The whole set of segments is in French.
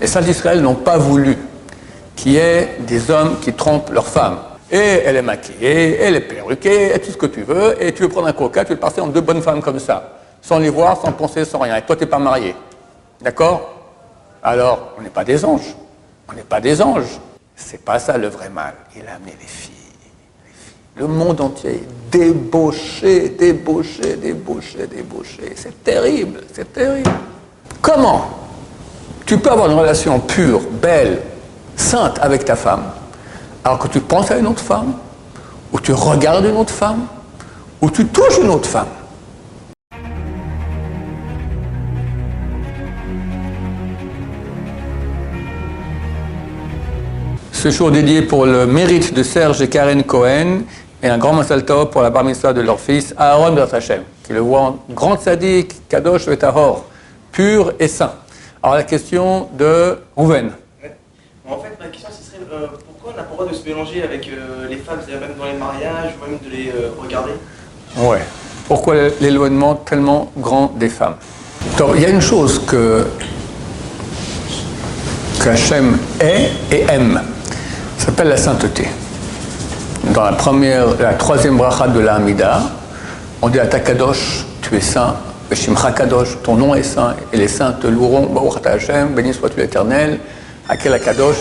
Les sages d'Israël n'ont pas voulu qu'il y ait des hommes qui trompent leurs femmes. Et elle est maquillée, elle est perruquée, et tout ce que tu veux, et tu veux prendre un coca, tu veux passer en deux bonnes femmes comme ça, sans les voir, sans penser, sans rien. Et toi, tu n'es pas marié. D'accord? Alors, on n'est pas des anges. On n'est pas des anges. C'est pas ça le vrai mal. Il a amené les filles. Le monde entier est débauché, débauché, débauché, débauché. C'est terrible, c'est terrible. Comment? Tu peux avoir une relation pure, belle, sainte avec ta femme, alors que tu penses à une autre femme, ou tu regardes une autre femme, ou tu touches une autre femme Ce jour dédié pour le mérite de Serge et Karen Cohen et un grand Masal pour la bar de leur fils Aaron Bertachem, qui le voit en grand sadique, Kadosh et Tahor, pur et saint. Alors la question de Rouven. En fait, ma question, ce serait euh, pourquoi on n'a pas le droit de se mélanger avec euh, les femmes, même dans les mariages, ou même de les euh, regarder? Ouais. Pourquoi l'éloignement tellement grand des femmes? Il y a une chose que, que Hachem est et aime s'appelle la sainteté. Dans la première, la troisième bracha de la Hamida, on dit à Takadosh, tu es saint, Shimcha Kadosh, ton nom est saint, et les saints te loueront, Baruch Hashem, béni sois-tu l'éternel, Akel Kadosh,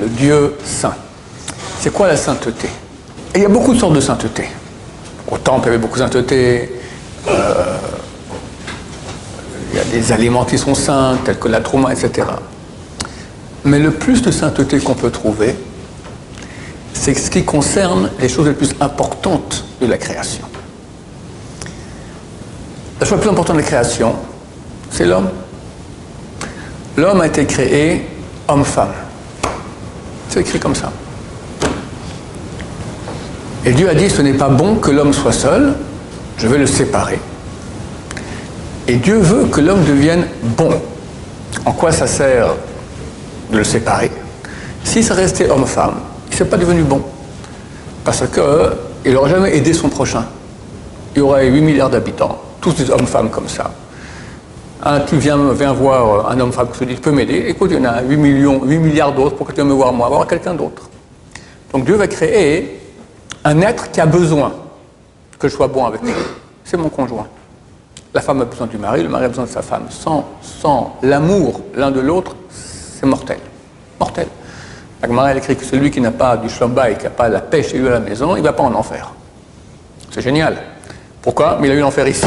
le Dieu saint. C'est quoi la sainteté? Et il y a beaucoup de sortes de sainteté. Au temple, il y avait beaucoup de sainteté. Euh, il y a des aliments qui sont saints, tels que la trouma, etc. Mais le plus de sainteté qu'on peut trouver, c'est ce qui concerne les choses les plus importantes de la création. La chose la plus importante de la création, c'est l'homme. L'homme a été créé homme-femme. C'est écrit comme ça. Et Dieu a dit, ce n'est pas bon que l'homme soit seul, je vais le séparer. Et Dieu veut que l'homme devienne bon. En quoi ça sert de le séparer? Si ça restait homme-femme, il ne serait pas devenu bon. Parce qu'il n'aurait jamais aidé son prochain. Il aurait 8 milliards d'habitants, tous des hommes-femmes comme ça. tu viens, voir un homme-femme qui se dit Tu peux m'aider? Écoute, il y en a 8, millions, 8 milliards d'autres, pourquoi tu viens me voir moi Voir quelqu'un d'autre. Donc Dieu va créer un être qui a besoin que je sois bon avec lui. C'est mon conjoint. La femme a besoin du mari, le mari a besoin de sa femme. Sans, sans l'amour l'un de l'autre, c'est mortel. Mortel. La Gemara écrit que celui qui n'a pas du et qui n'a pas la paix chez lui à la maison, il ne va pas en enfer. C'est génial. Pourquoi? Mais il a eu l'enfer ici.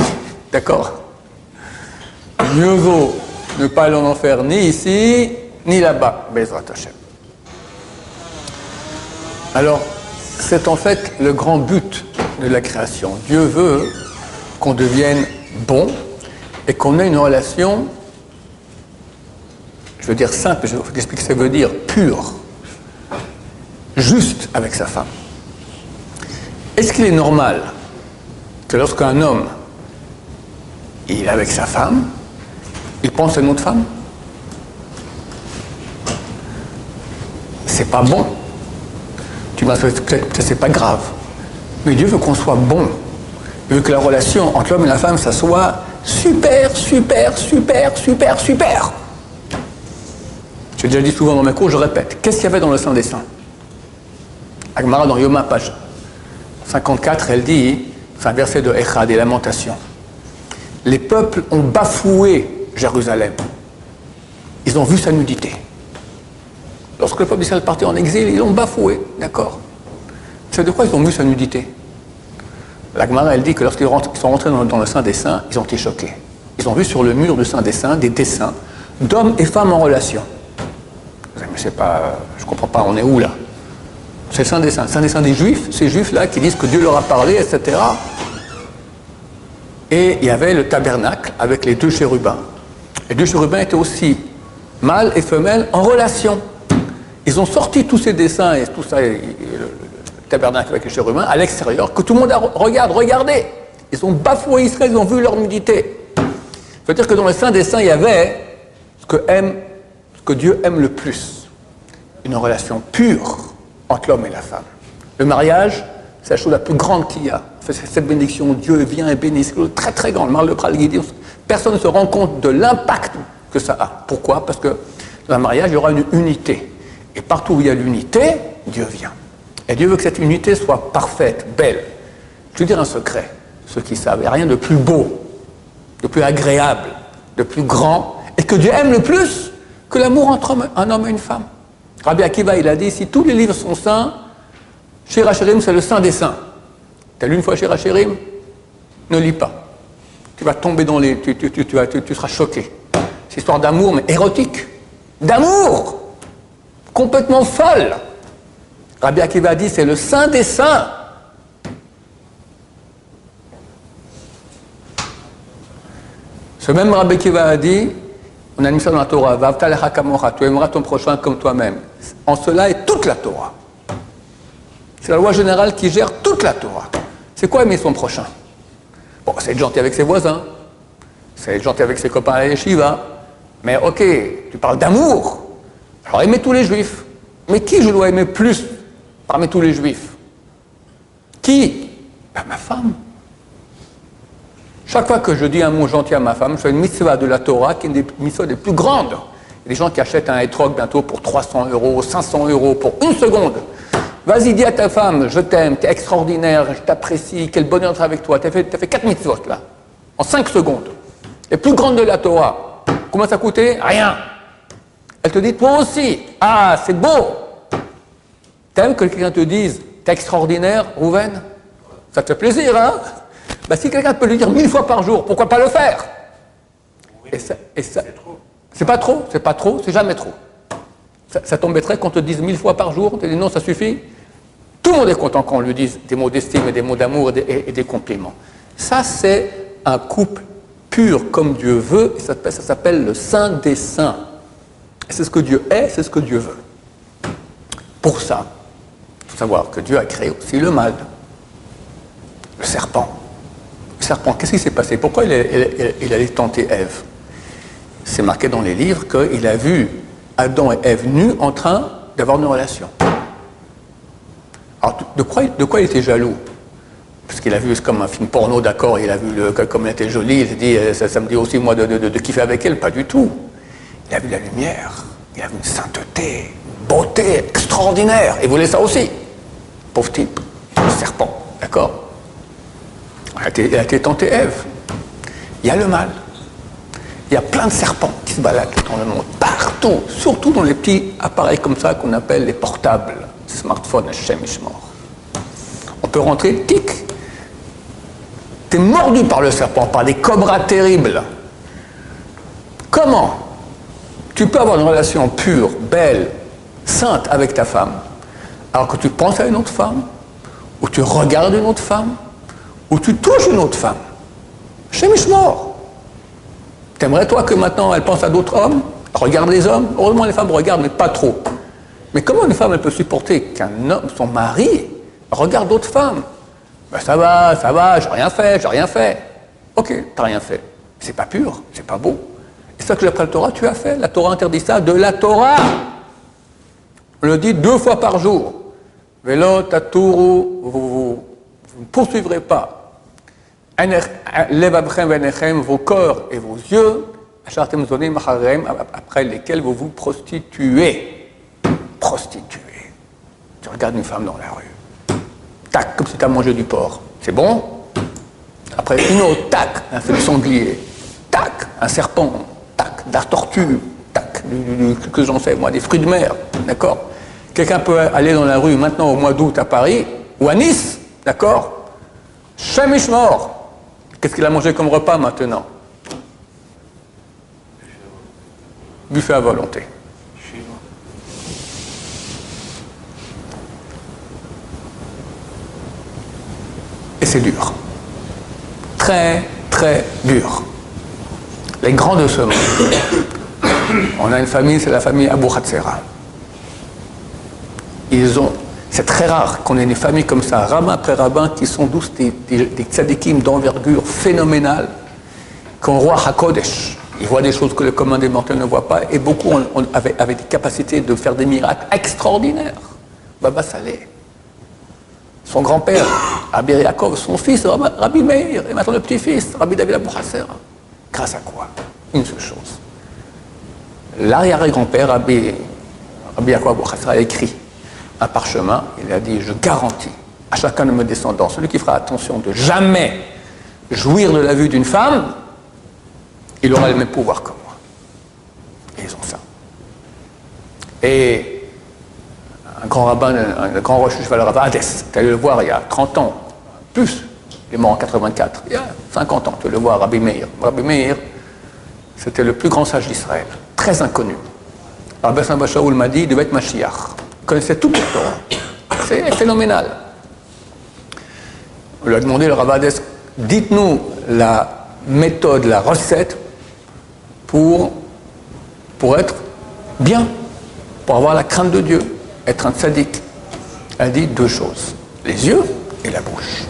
D'accord Mieux vaut ne pas aller en enfer ni ici, ni là-bas. Alors, c'est en fait le grand but de la création. Dieu veut qu'on devienne bon et qu'on ait une relation, je veux dire simple, je vous expliquer ce que ça veut dire, pure juste avec sa femme. Est-ce qu'il est normal que lorsqu'un homme il est avec sa femme, il pense à une autre femme C'est pas bon. Tu m'as peut-être que c'est pas grave. Mais Dieu veut qu'on soit bon. Il veut que la relation entre l'homme et la femme, ça soit super, super, super, super, super. J'ai déjà dit souvent dans mes cours, je répète. Qu'est-ce qu'il y avait dans le sein des saints? Agmara dans Yoma, page 54, elle dit, c'est un verset de Echad, des lamentations. Les peuples ont bafoué Jérusalem. Ils ont vu sa nudité. Lorsque le peuple d'Israël partait en exil, ils l'ont bafoué, d'accord C'est de quoi ils ont vu sa nudité? La elle dit que lorsqu'ils sont rentrés dans, le Saint des Saints, ils ont été choqués. Ils ont vu sur le mur du Saint des Saints des dessins d'hommes et femmes en relation. Mais c'est pas, je comprends pas, on est où là? C'est le Saint des Saints. C'est un dessin des Juifs, ces Juifs-là qui disent que Dieu leur a parlé, etc. Et il y avait le tabernacle avec les deux chérubins. Les deux chérubins étaient aussi mâles et femelles en relation. Ils ont sorti tous ces dessins et tout ça, le tabernacle avec les chérubins, à l'extérieur, que tout le monde a, regarde, regardez. Ils ont bafoué Israël, ils ont vu leur nudité. C'est-à-dire que dans le Saint des Saints, il y avait ce que, aime, ce que Dieu aime le plus. Une relation pure entre l'homme et la femme. Le mariage, c'est la chose la plus grande qu'il y a. Cette bénédiction, Dieu vient et bénit, c'est très très grand. Le Pral dit, personne ne se rend compte de l'impact que ça a. Pourquoi? Parce que Dans un mariage, il y aura une unité. Et partout où il y a l'unité, Dieu vient. Et Dieu veut que cette unité soit parfaite, belle. Je veux dire un secret. Ceux qui savent, il n'y a rien de plus beau, de plus agréable, de plus grand, et que Dieu aime le plus que l'amour entre un homme et une femme. Rabbi Akiva, il a dit, si tous les livres sont saints, Shirachirim, c'est le saint des saints. T'as lu une fois Shirachirim Ne lis pas. Tu vas tomber dans les... Tu, tu, tu, tu seras choqué. C'est histoire d'amour, mais érotique. D'amour Complètement folle. Rabbi Akiva dit, c'est le saint des saints. Ce même Rabbi Akiva a dit, on a mis ça dans la Torah, tu aimeras ton prochain comme toi-même. En cela est toute la Torah. C'est la loi générale qui gère toute la Torah. C'est quoi aimer son prochain Bon, c'est être gentil avec ses voisins, c'est être gentil avec ses copains à la mais ok, tu parles d'amour. Alors aimer tous les juifs. Mais qui je dois aimer plus parmi tous les juifs Qui ben, Ma femme. Chaque fois que je dis un mot gentil à ma femme, je fais une mitzvah de la Torah qui est une des mitzvahs les plus grandes. Il y a des gens qui achètent un étroc bientôt pour 300 euros, 500 euros pour une seconde. Vas-y, dis à ta femme, je t'aime, tu es extraordinaire, je t'apprécie, quel bonheur d'être avec toi. Tu as fait, as fait 4 mitzvot là, en 5 secondes. Les plus grandes de la Torah. Comment ça coûté Rien. Elle te dit, toi aussi, ah, c'est beau. T'aimes que quelqu'un te dise, t'es extraordinaire, Rouven? Ça te fait plaisir, hein? Bah, Si quelqu'un peut le dire mille fois par jour, pourquoi pas le faire? Et ça, et ça c'est pas trop, c'est pas trop, c'est jamais trop. Ça, ça t'embêterait qu'on te dise mille fois par jour, tu dis non, ça suffit? Tout le monde est content quand on lui dise des mots d'estime et des mots d'amour et, des compliments. Ça, c'est un couple pur comme Dieu veut, et ça, s'appelle le Saint des Saints. C'est ce que Dieu est, c'est ce que Dieu veut. Pour ça, il faut savoir que Dieu a créé aussi le mal, le serpent. Le serpent, qu'est-ce qui s'est passé? Pourquoi il, il allait tenter Ève? C'est marqué dans les livres qu'il a vu Adam et Ève nus en train d'avoir une relation. Alors, de quoi, il était jaloux? Parce qu'il a vu, comme un film porno, d'accord, il a vu le, comme elle était jolie, il s'est dit, euh, ça, me dit aussi, moi, de, kiffer avec elle. Pas du tout. Il a vu la lumière, il a vu une sainteté, une beauté extraordinaire. Il voulait ça aussi? Pauvre type, serpent, d'accord? Il a, été, tenté Ève. Il y a le mal. Il y a plein de serpents qui se baladent dans le monde, partout, surtout dans les petits appareils comme ça qu'on appelle les portables smartphone, Hachem mort. On peut rentrer, tic. T'es mordu par le serpent, par des cobras terribles. Comment tu peux avoir une relation pure, belle, sainte avec ta femme, alors que tu penses à une autre femme, ou tu regardes une autre femme, ou tu touches une autre femme? Chez mort. T'aimerais toi que maintenant elle pense à d'autres hommes? Regarde les hommes Heureusement les femmes regardent, mais pas trop. Mais comment une femme peut supporter qu'un homme, son mari, regarde d'autres femmes? Ben Ça va, ça va, j'ai rien fait, j'ai rien fait. Ok, t'as rien fait. C'est pas pur, c'est pas beau. Et ça que d'après la Torah, tu as fait. La Torah interdit ça de la Torah. On le dit deux fois par jour. Velo taturu, vous, ne poursuivrez pas. Vos corps et vos yeux, après lesquels vous vous prostituez prostituée. Tu regardes une femme dans la rue. Tac, comme si tu as mangé du porc. C'est bon? Après, une autre, tac, un feu de sanglier. Tac, un serpent. Tac, la tortue. Tac, que j'en sais, moi, des fruits de mer. D'accord? Quelqu'un peut aller dans la rue maintenant au mois d'août à Paris ou à Nice. D'accord? Chamiche mort. Qu'est-ce qu'il a mangé comme repas maintenant? Buffet à volonté. C'est dur. Très, très dur. Les grands de ce monde. On a une famille, c'est la famille Abu Hatzera. Ils ont, c'est très rare qu'on ait une famille comme ça, rabbin après rabbin, qui sont tous des, des, d'envergure phénoménale, qu'on roi Hakodesh. Ils voient des choses que le commun des mortels ne voit pas, et beaucoup avaient, avaient, des capacités de faire des miracles extraordinaires. Baba Saleh son grand-père, Rabbi Yaakov, son fils, Rabbi Meir, et maintenant le petit-fils, Rabbi David Abou Grâce à quoi? Une seule chose. l'arrière-grand-père, Rabbi, Rabbi Yaakov a écrit un parchemin, il a dit, je garantis à chacun de mes descendants, celui qui fera attention de jamais jouir de la vue d'une femme, il aura le même pouvoir que moi. Et ils ont ça. Et un grand rabbin, un grand rocher cheval rabbin, Hadès, tu allé le voir il y a 30 ans, plus, il est mort en 84, il y a 50 ans, tu le voir, Rabbi Meir. Rabbi Meir, c'était le plus grand sage d'Israël, très inconnu. Rabbi Samba Shaoul m'a dit, il devait être Mashiach. Il connaissait tout le Torah. C'est phénoménal. On lui a demandé, le Rabbi dites-nous la méthode, la recette pour, pour être bien, pour avoir la crainte de Dieu, être un sadique. Elle dit deux choses, les yeux et la bouche.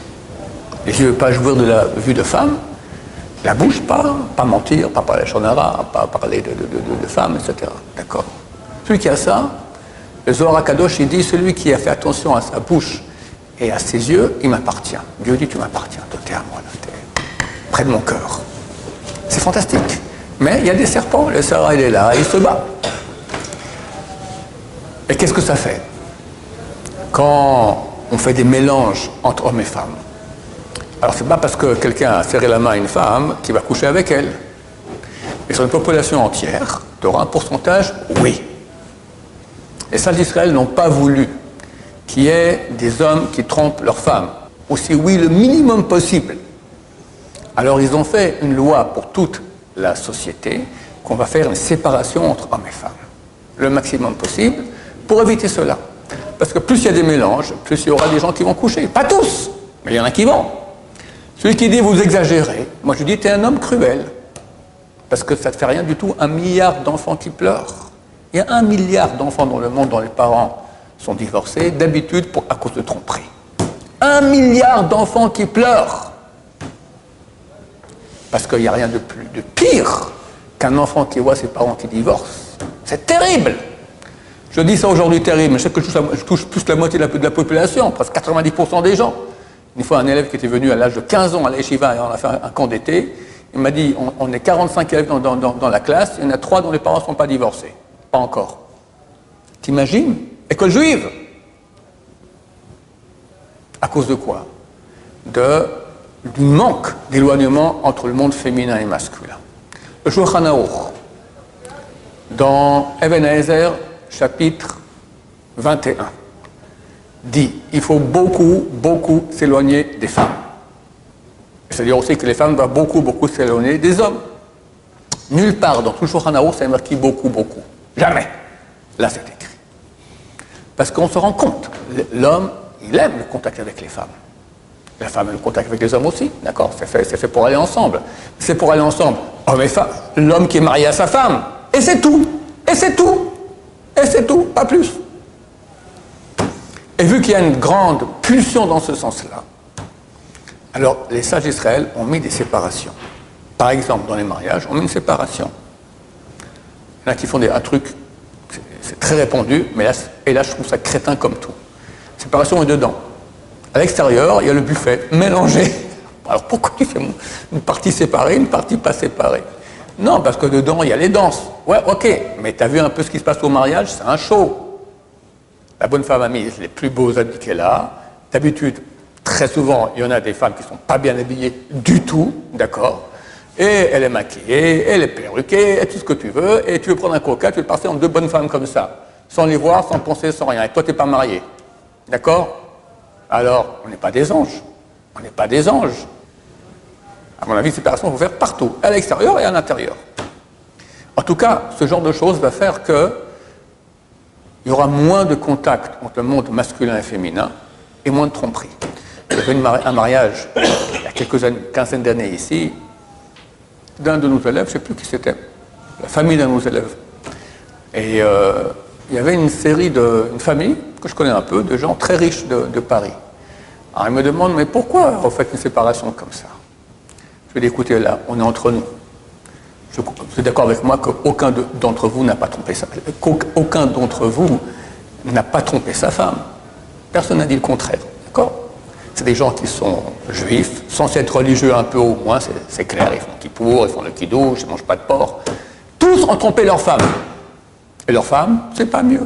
Les yeux, pas jouir de la vue de femme, la bouche, pas, mentir, pas parler shonara, pas parler de, de, femmes, etc. D'accord Celui qui a ça, le Zohar Kadosh, il dit celui qui a fait attention à sa bouche et à ses yeux, il m'appartient. Dieu dit tu m'appartiens, toi t'es à moi, t'es près de mon cœur. C'est fantastique. Mais il y a des serpents, le Sarah il est là, il se bat. Et qu'est-ce que ça fait Quand on fait des mélanges entre hommes et femmes? Alors c'est pas parce que quelqu'un a serré la main à une femme qu'il va coucher avec elle. Mais sur une population entière, tu auras un pourcentage Oui. Les saints d'Israël n'ont pas voulu qu'il y ait des hommes qui trompent leurs femmes. Aussi oui, le minimum possible. Alors ils ont fait une loi pour toute la société qu'on va faire une séparation entre hommes et femmes. Le maximum possible pour éviter cela. Parce que plus il y a des mélanges, plus il y aura des gens qui vont coucher. Pas tous, mais il y en a qui vont. Celui qui dit vous exagérez, moi je dis tu es un homme cruel. Parce que ça ne fait rien du tout, un milliard d'enfants qui pleurent. Il y a un milliard d'enfants dans le monde dont les parents sont divorcés, d'habitude à cause de tromperie. Un milliard d'enfants qui pleurent. Parce qu'il n'y a rien de plus de pire qu'un enfant qui voit ses parents qui divorcent. C'est terrible. Je dis ça aujourd'hui terrible, mais je sais que je touche, plus la moitié de la, population, presque 90% des gens. Une fois, un élève qui était venu à l'âge de 15 ans à l'Eshiva et on a fait un, camp d'été, il m'a dit on, est 45 élèves dans, la classe, il y en a 3 dont les parents ne sont pas divorcés. Pas encore. T'imagines? École juive À cause de quoi? Du manque d'éloignement entre le monde féminin et masculin. Le Shulchan dans Eben chapitre 21, dit il faut beaucoup, beaucoup s'éloigner des femmes. C'est-à-dire aussi que les femmes doivent beaucoup, beaucoup s'éloigner des hommes. Nulle part dans tout le Shulchan c'est marqué beaucoup, beaucoup. Jamais. Là, c'est écrit. Parce qu'on se rend compte, l'homme, il aime le contact avec les femmes. La femme aime le contact avec les hommes aussi, d'accord C'est fait, fait, pour aller ensemble. C'est pour aller ensemble, homme et femme. L'homme qui est marié à sa femme. Et c'est tout. Et c'est tout. Et c'est tout, pas plus. Et vu qu'il y a une grande pulsion dans ce sens-là, alors les sages d'Israël ont mis des séparations. Par exemple, dans les mariages, on met une séparation. A qui font des, un truc, c'est très répandu, mais là, et là, je trouve ça crétin comme tout. Séparation est dedans. À l'extérieur, il y a le buffet mélangé. Alors pourquoi tu fais une partie séparée, une partie pas séparée? Non, parce que dedans, il y a les danses. Ouais, ok, mais tu as vu un peu ce qui se passe au mariage, c'est un show. La bonne femme a mis les plus beaux habits qu'elle a. D'habitude, très souvent, il y en a des femmes qui ne sont pas bien habillées du tout, d'accord? Et elle est maquillée, elle est perruquée, et tout ce que tu veux, et tu veux prendre un coca, tu veux passer en deux bonnes femmes comme ça, sans les voir, sans penser, sans rien. Et toi, tu n'es pas marié. D'accord? Alors, on n'est pas des anges. On n'est pas des anges. À mon avis, ces personnes vont faire partout, à l'extérieur et à l'intérieur. En tout cas, ce genre de choses va faire qu'il y aura moins de contact entre le monde masculin et féminin et moins de tromperie. Avait un mariage il y a quelques années, quinzaine d'années ici, d'un de nos élèves, je ne sais plus qui c'était, la famille d'un de nos élèves. Et euh, il y avait une série de, une famille que je connais un peu, de gens très riches de, Paris. Alors ils me demandent, mais pourquoi vous faites une séparation comme ça? Je écoutez, là, on est entre nous. Vous êtes d'accord avec moi qu'aucun d'entre vous n'a pas trompé sa qu'aucun d'entre vous n'a pas trompé sa femme. Personne n'a dit le contraire. D'accord? C'est des gens qui sont juifs, censés être religieux un peu au moins, c'est clair. Ils font qui pour, ils font le kidouche, ils ne mangent pas de porc. Tous ont trompé leur femme. Et leur femme, c'est pas mieux.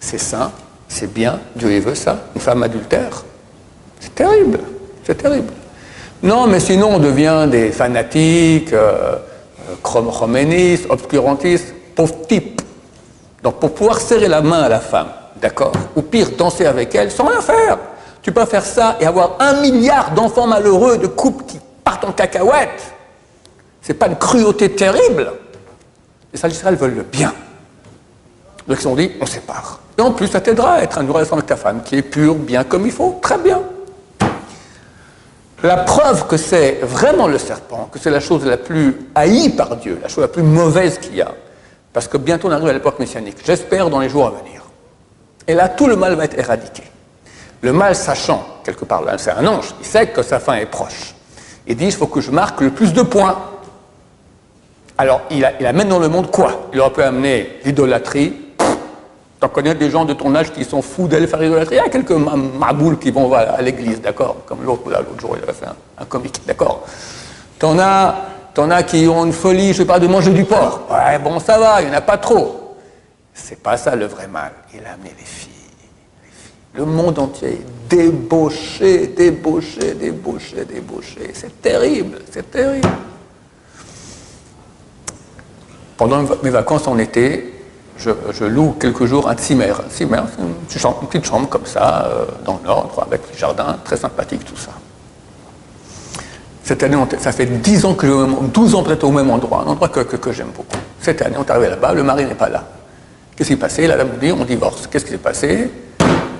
C'est sain, c'est bien, Dieu il veut ça. Une femme adultère, c'est terrible, c'est terrible. Non, mais sinon on devient des fanatiques, euh, chroménistes, obscurantistes, pauvres types. Donc pour pouvoir serrer la main à la femme, d'accord Ou pire, danser avec elle sans rien faire. Tu peux faire ça et avoir un milliard d'enfants malheureux, de couples qui partent en cacahuète. C'est pas une cruauté terrible. Les sages d'Israël veulent le bien. Donc ils ont dit, on sépare. Et en plus, ça t'aidera à être une relation avec ta femme qui est pure, bien comme il faut. Très bien. La preuve que c'est vraiment le serpent, que c'est la chose la plus haïe par Dieu, la chose la plus mauvaise qu'il y a, parce que bientôt on arrive à l'époque messianique, j'espère dans les jours à venir. Et là, tout le mal va être éradiqué. Le mal sachant, quelque part, c'est un ange, il sait que sa fin est proche. Il dit, il faut que je marque le plus de points. Alors, il, amène dans le monde quoi? Il aurait pu amener l'idolâtrie. T'en connais des gens de ton âge qui sont fous d'aller faire l'idolâtrie Il y a quelques maboules qui vont à l'église, d'accord? Comme l'autre, l'autre jour, il avait fait un, comique, d'accord? T'en as, as qui ont une folie, je sais pas, de manger du porc. Ouais, bon, ça va, il n'y en a pas trop. C'est pas ça le vrai mal. Il a amené les filles. Le monde entier est débauché, débauché, débauché, débauché. C'est terrible, c'est terrible. Pendant mes vacances en été, je, loue quelques jours un Zimmer. Un Zimmer, c'est une, petite chambre comme ça, euh, dans le nord, avec le jardin, très sympathique, tout ça. Cette année, ça fait 10 ans que je, 12 ans peut-être au même endroit, un endroit que, j'aime beaucoup. Cette année, on est arrivé là-bas, le mari n'est pas là. Qu'est-ce qui s'est passé? La dame dit, on divorce. Qu'est-ce qui s'est passé?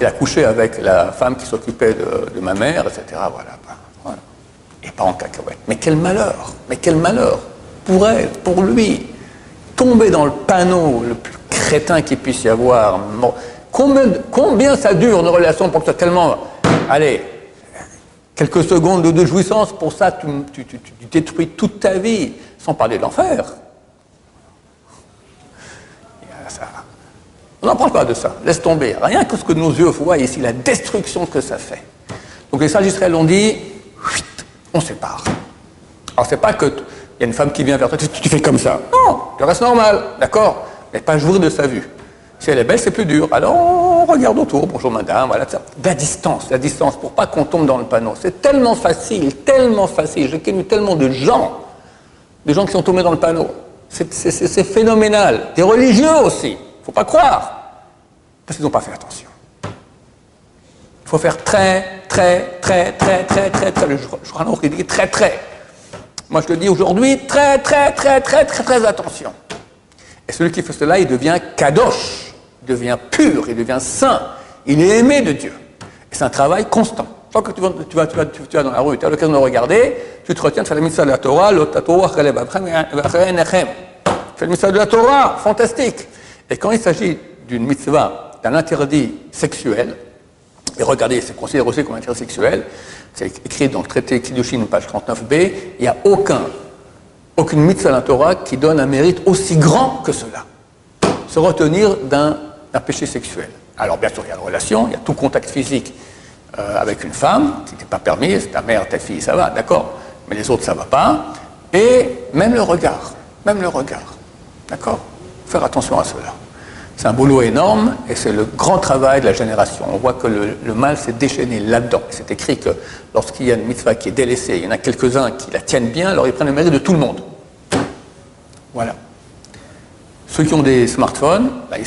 Il a couché avec la femme qui s'occupait de, ma mère, etc. Voilà, voilà. Et pas en cacahuète. Mais quel malheur Mais quel malheur Pour elle, pour lui. Tomber dans le panneau le plus crétin qu'il puisse y avoir. Combien, ça dure une relation pour que ça tellement. Allez, quelques secondes de, jouissance, pour ça, tu, tu, détruis toute ta vie, sans parler de l'enfer. On n'en parle pas de ça, laisse tomber. Rien que ce que nos yeux voient ici, la destruction que ça fait. Donc les sages d'Israël ont dit, on sépare. Alors c'est pas que il y a une femme qui vient vers toi, tu, fais comme ça. Non, tu restes normal, d'accord? Mais pas jouir de sa vue. Si elle est belle, c'est plus dur. Alors on regarde autour, bonjour madame, voilà ça. La distance, la distance, pour pas qu'on tombe dans le panneau. C'est tellement facile, tellement facile. J'ai connu tellement de gens, des gens qui sont tombés dans le panneau. C'est phénoménal. Des religieux aussi faut pas croire, parce qu'ils n'ont pas fait attention. Il faut faire très, très, très, très, très, très, très, je crois qu'il dit très, très. Moi, je te dis aujourd'hui, très, très, très, très, très, très attention. Et celui qui fait cela, il devient kadosh, il devient pur, il devient saint, il est aimé de Dieu. Et c'est un travail constant. Tant que tu vas, dans la rue, tu as l'occasion de regarder, tu te retiens de faire la mitzvah de la Torah, l'autre Torah, fais la mitzvah de la Torah, fantastique. Et quand il s'agit d'une mitzvah, d'un interdit sexuel, et regardez, c'est considéré aussi comme un interdit sexuel, c'est écrit dans le traité Kiddushin, page 39b, il n'y a aucun, aucune mitzvah la Torah qui donne un mérite aussi grand que cela. Se retenir d'un péché sexuel. Alors bien sûr, il y a la relation, il y a tout contact physique euh, avec une femme, qui n'est pas permis, c'est ta mère, ta fille, ça va, d'accord, mais les autres, ça ne va pas. Et même le regard, même le regard, d'accord Faire attention à cela. C'est un boulot énorme et c'est le grand travail de la génération. On voit que le, mal s'est déchaîné là-dedans. C'est écrit que lorsqu'il y a une mitzvah qui est délaissée, il y en a quelques-uns qui la tiennent bien, alors ils prennent le mérite de tout le monde. Voilà. Ceux qui ont des smartphones, la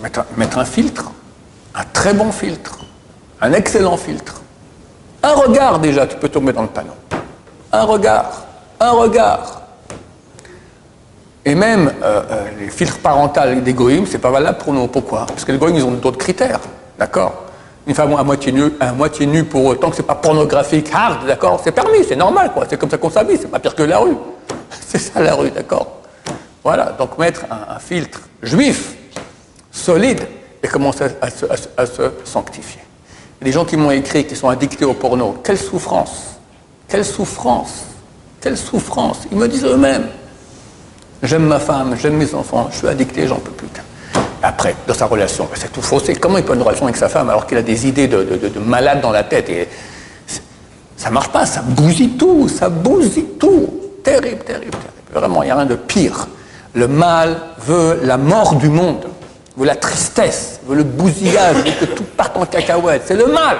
mettre, mettre un filtre, un très bon filtre, un excellent filtre. Un regard déjà, tu peux tomber dans le panneau. Un regard, un regard. Et même euh, euh, les filtres parentaux des ce c'est pas valable pour nous. Pourquoi? Parce que les goïms, ils ont d'autres critères. D'accord? Une femme à moitié nue, à moitié nue pour autant que c'est pas pornographique, hard, d'accord? C'est permis, c'est normal, quoi. C'est comme ça qu'on s'habille, c'est pas pire que la rue. c'est ça la rue, d'accord? Voilà, donc mettre un, filtre juif, solide, et commencer à, se, sanctifier. Les gens qui m'ont écrit, qui sont addictés au porno, quelle souffrance? Quelle souffrance? Quelle souffrance? Ils me disent eux-mêmes. J'aime ma femme, j'aime mes enfants, je suis addicté, j'en peux plus. Après, dans sa relation, ben, c'est tout faussé. Comment il peut avoir une relation avec sa femme alors qu'il a des idées de, malade dans la tête et Ça marche pas, ça bousille tout, ça bousille tout. Terrible, terrible, terrible. Vraiment, il n'y a rien de pire. Le mal veut la mort du monde, veut la tristesse, veut le bousillage, veut que tout parte en cacahuète. C'est le mal.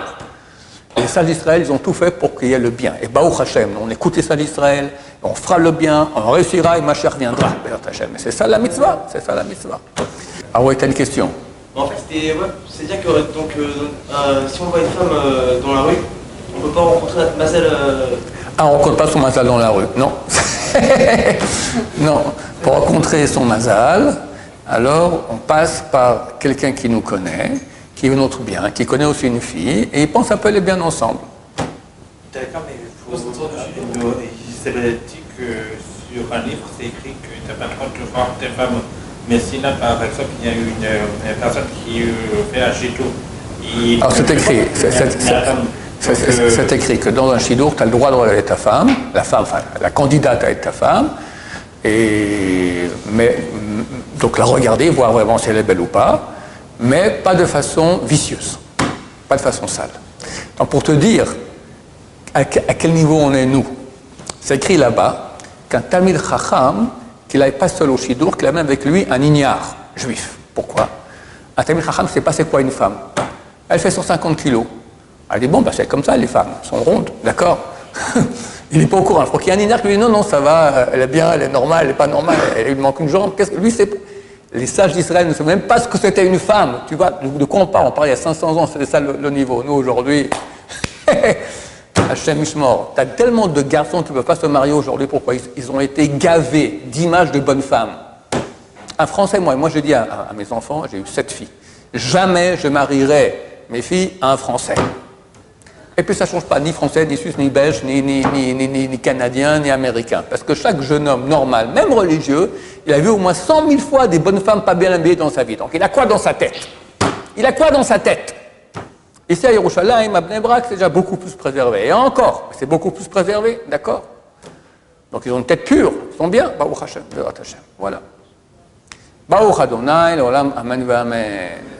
Les sages d'Israël, ils ont tout fait pour qu'il y ait le bien. Et Baruch Hashem, on écoute les sages d'Israël, on fera le bien, on réussira et ma chère viendra. Hashem. C'est ça la mitzvah, c'est ça la mitzvah. Ah ouais, t'as une question? En fait, c'est-à-dire que donc, euh, euh, si on voit une femme euh, dans la rue, on ne peut pas rencontrer notre mazal. Ah, on ne rencontre pas son mazal dans la rue, non. non, pour rencontrer son mazal, alors on passe par quelqu'un qui nous connaît, qui veut notre bien, qui connaît aussi une fille, et ils pensent un peu les bien ensemble. D'accord, mais il dit que sur un livre, c'est écrit que tu n'as pas le droit de voir tes femmes. Mais si là, par exemple, il y a une, personne qui fait un chitou. Alors c'est écrit, c'est écrit que dans un chidour, tu as le droit de regarder ta femme, la femme, enfin, la candidate à être ta femme, et, mais, donc la regarder, voir vraiment si elle est belle ou pas, mais pas de façon vicieuse, pas de façon sale. Donc pour te dire à, quel niveau on est nous, c'est écrit là-bas qu'un Tamil Chacham, qu'il n'aille pas seul au Shidour, qu'il amène avec lui un ignare juif. Pourquoi? Un Tamil Chacham ne sait pas c'est quoi une femme. Elle fait 150 kilos. Elle dit bon, ben, c'est comme ça, les femmes sont rondes, d'accord? Il n'est pas au courant. Je crois qu'il y a un ignare qui lui dit non, non, ça va, elle est bien, elle est normale, elle n'est pas normale, elle, lui manque une jambe. Qu'est-ce que lui, c'est les sages d'Israël ne savent même pas ce que c'était une femme. Tu vois, de, quoi on parle? On parlait il y a 500 ans, c'était ça le, niveau. Nous, aujourd'hui, Hachem mort. Tu as tellement de garçons qui ne peuvent pas se marier aujourd'hui. Pourquoi? Ils, ont été gavés d'images de bonnes femmes. Un Français, moi, moi je dis à mes enfants, j'ai eu sept filles, jamais je marierai mes filles à un Français. Et puis ça ne change pas, ni français, ni suisse, ni belge, ni, ni, ni, ni, canadien, ni américain. Parce que chaque jeune homme normal, même religieux, il a vu au moins cent mille fois des bonnes femmes pas bien habillées dans sa vie. Donc il a quoi dans sa tête? Il a quoi dans sa tête? Ici à Yerushalayim, à Bnebrak, c'est déjà beaucoup plus préservé. Et encore, c'est beaucoup plus préservé, d'accord? Donc ils ont une tête pure, ils sont bien. Hashem, Voilà. Baruch Adonai, l'olam, amen, amen.